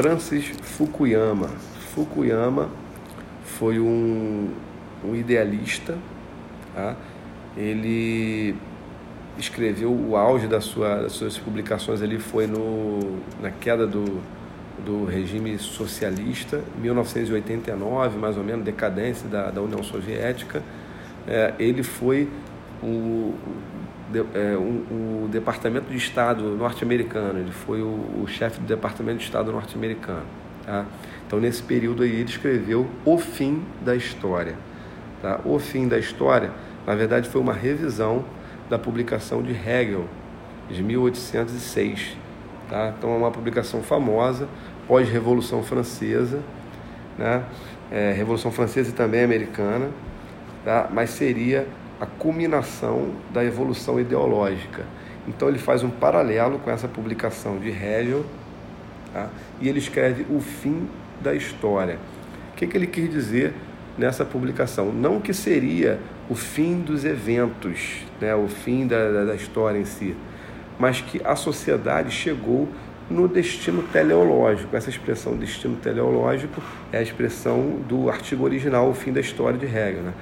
Francis Fukuyama. Fukuyama foi um, um idealista, tá? ele escreveu o auge sua, das suas publicações ali foi no, na queda do, do regime socialista, 1989 mais ou menos, decadência da, da União Soviética. É, ele foi o, é, o, o, Departamento de Estado norte-americano, ele foi o, o chefe do Departamento de Estado norte-americano. Tá? Então, nesse período aí, ele escreveu O Fim da História. Tá? O Fim da História, na verdade, foi uma revisão da publicação de Hegel, de 1806. Tá? Então, é uma publicação famosa, pós-Revolução Francesa, né? É, Revolução Francesa e também americana, tá? mas seria a culminação da evolução ideológica. Então ele faz um paralelo com essa publicação de Hegel tá? e ele escreve o fim da história. O que, que ele quis dizer nessa publicação? Não que seria o fim dos eventos, né? o fim da, da história em si, mas que a sociedade chegou no destino teleológico. Essa expressão destino teleológico é a expressão do artigo original, o fim da história de Hegel. Né?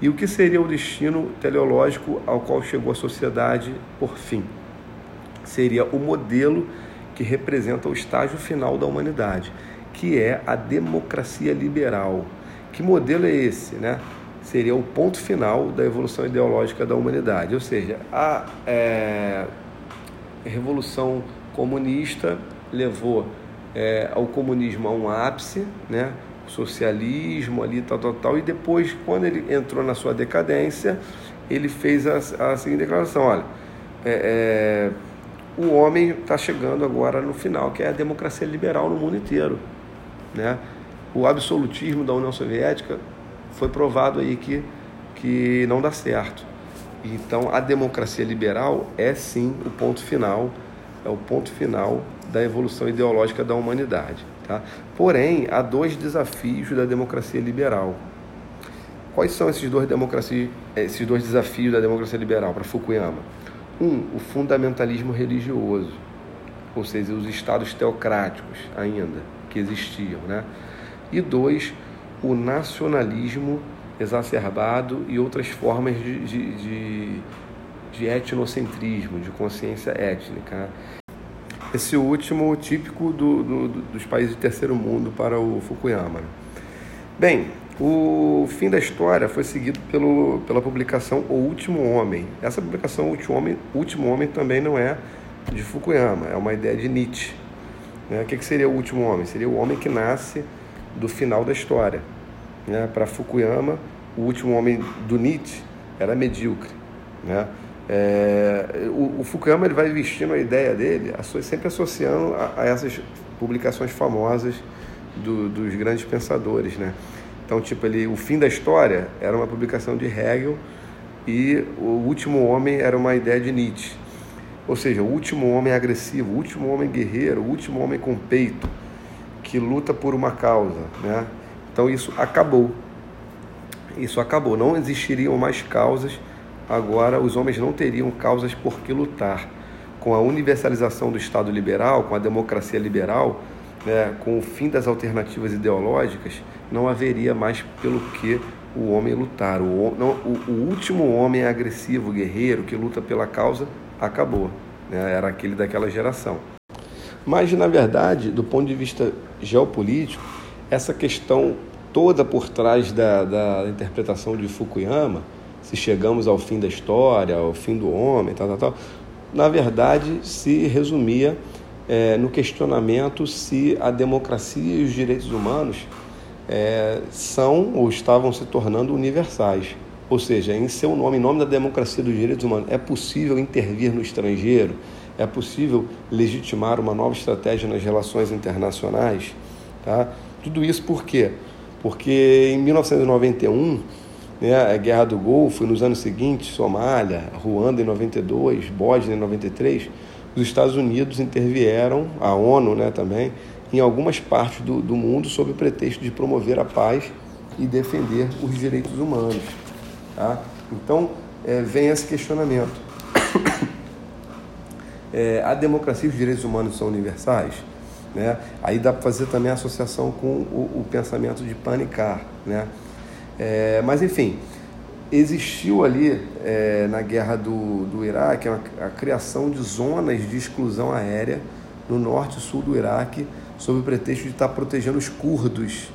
E o que seria o destino teleológico ao qual chegou a sociedade por fim? Seria o modelo que representa o estágio final da humanidade, que é a democracia liberal. Que modelo é esse? Né? Seria o ponto final da evolução ideológica da humanidade. Ou seja, a é, revolução comunista levou é, ao comunismo a um ápice, né? Socialismo ali, tal, tal, tal. E depois, quando ele entrou na sua decadência, ele fez a, a seguinte declaração: olha, é, é, o homem está chegando agora no final, que é a democracia liberal no mundo inteiro. Né? O absolutismo da União Soviética foi provado aí que, que não dá certo. Então, a democracia liberal é sim o ponto final, é o ponto final da evolução ideológica da humanidade. Tá? Porém, há dois desafios da democracia liberal. Quais são esses dois, democracia, esses dois desafios da democracia liberal para Fukuyama? Um, o fundamentalismo religioso, ou seja, os estados teocráticos ainda que existiam. Né? E dois, o nacionalismo exacerbado e outras formas de, de, de, de etnocentrismo, de consciência étnica. Esse último típico do, do, dos países de terceiro mundo para o Fukuyama. Bem, o fim da história foi seguido pelo, pela publicação O Último Homem. Essa publicação, O Último Homem, Último Homem também não é de Fukuyama, é uma ideia de Nietzsche. Né? O que, que seria o último homem? Seria o homem que nasce do final da história. Né? Para Fukuyama, o último homem do Nietzsche era medíocre. Né? É, o, o, Fukuyama ele vai vestindo a ideia dele, sempre associando a, a essas publicações famosas do, dos grandes pensadores, né? Então, tipo, ele, o fim da história era uma publicação de Hegel e o último homem era uma ideia de Nietzsche. Ou seja, o último homem agressivo, o último homem guerreiro, o último homem com peito, que luta por uma causa, né? Então isso acabou. Isso acabou. Não existiriam mais causas agora os homens não teriam causas por que lutar. Com a universalização do Estado liberal, com a democracia liberal, né, com o fim das alternativas ideológicas, não haveria mais pelo que o homem lutar. O, não, o, o último homem agressivo, guerreiro, que luta pela causa, acabou. Né, era aquele daquela geração. Mas, na verdade, do ponto de vista geopolítico, essa questão toda por trás da, da interpretação de Fukuyama, se chegamos ao fim da história, ao fim do homem, tal, tal, tal, na verdade se resumia é, no questionamento se a democracia e os direitos humanos é, são ou estavam se tornando universais. Ou seja, em seu nome, em nome da democracia e dos direitos humanos, é possível intervir no estrangeiro? É possível legitimar uma nova estratégia nas relações internacionais? Tá? Tudo isso por quê? Porque em 1991 né, a Guerra do Golfo, e nos anos seguintes, Somália, Ruanda em 92, Bósnia em 93, os Estados Unidos intervieram, a ONU né, também, em algumas partes do, do mundo sob o pretexto de promover a paz e defender os direitos humanos. Tá? Então, é, vem esse questionamento. É, a democracia e os direitos humanos são universais? Né? Aí dá para fazer também a associação com o, o pensamento de Panicar. Né? É, mas enfim, existiu ali é, na guerra do, do Iraque a, a criação de zonas de exclusão aérea no norte e sul do Iraque, sob o pretexto de estar protegendo os curdos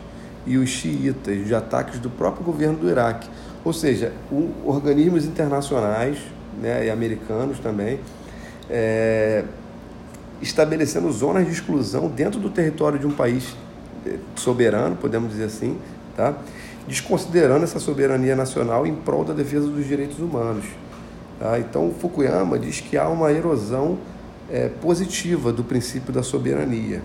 e os xiitas de ataques do próprio governo do Iraque. Ou seja, um, organismos internacionais né, e americanos também é, estabelecendo zonas de exclusão dentro do território de um país é, soberano, podemos dizer assim, tá? Desconsiderando essa soberania nacional em prol da defesa dos direitos humanos. Tá? Então, Fukuyama diz que há uma erosão é, positiva do princípio da soberania.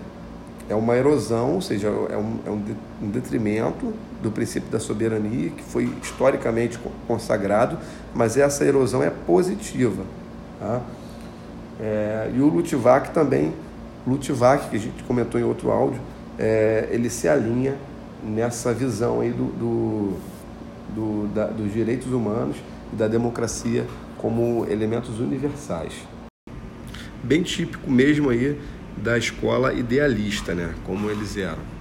É uma erosão, ou seja, é um, é um detrimento do princípio da soberania, que foi historicamente consagrado, mas essa erosão é positiva. Tá? É, e o Luttwak também, Luttwak, que a gente comentou em outro áudio, é, ele se alinha nessa visão aí do, do, do da, dos direitos humanos e da democracia como elementos universais. Bem típico mesmo aí da escola idealista, né? Como eles eram.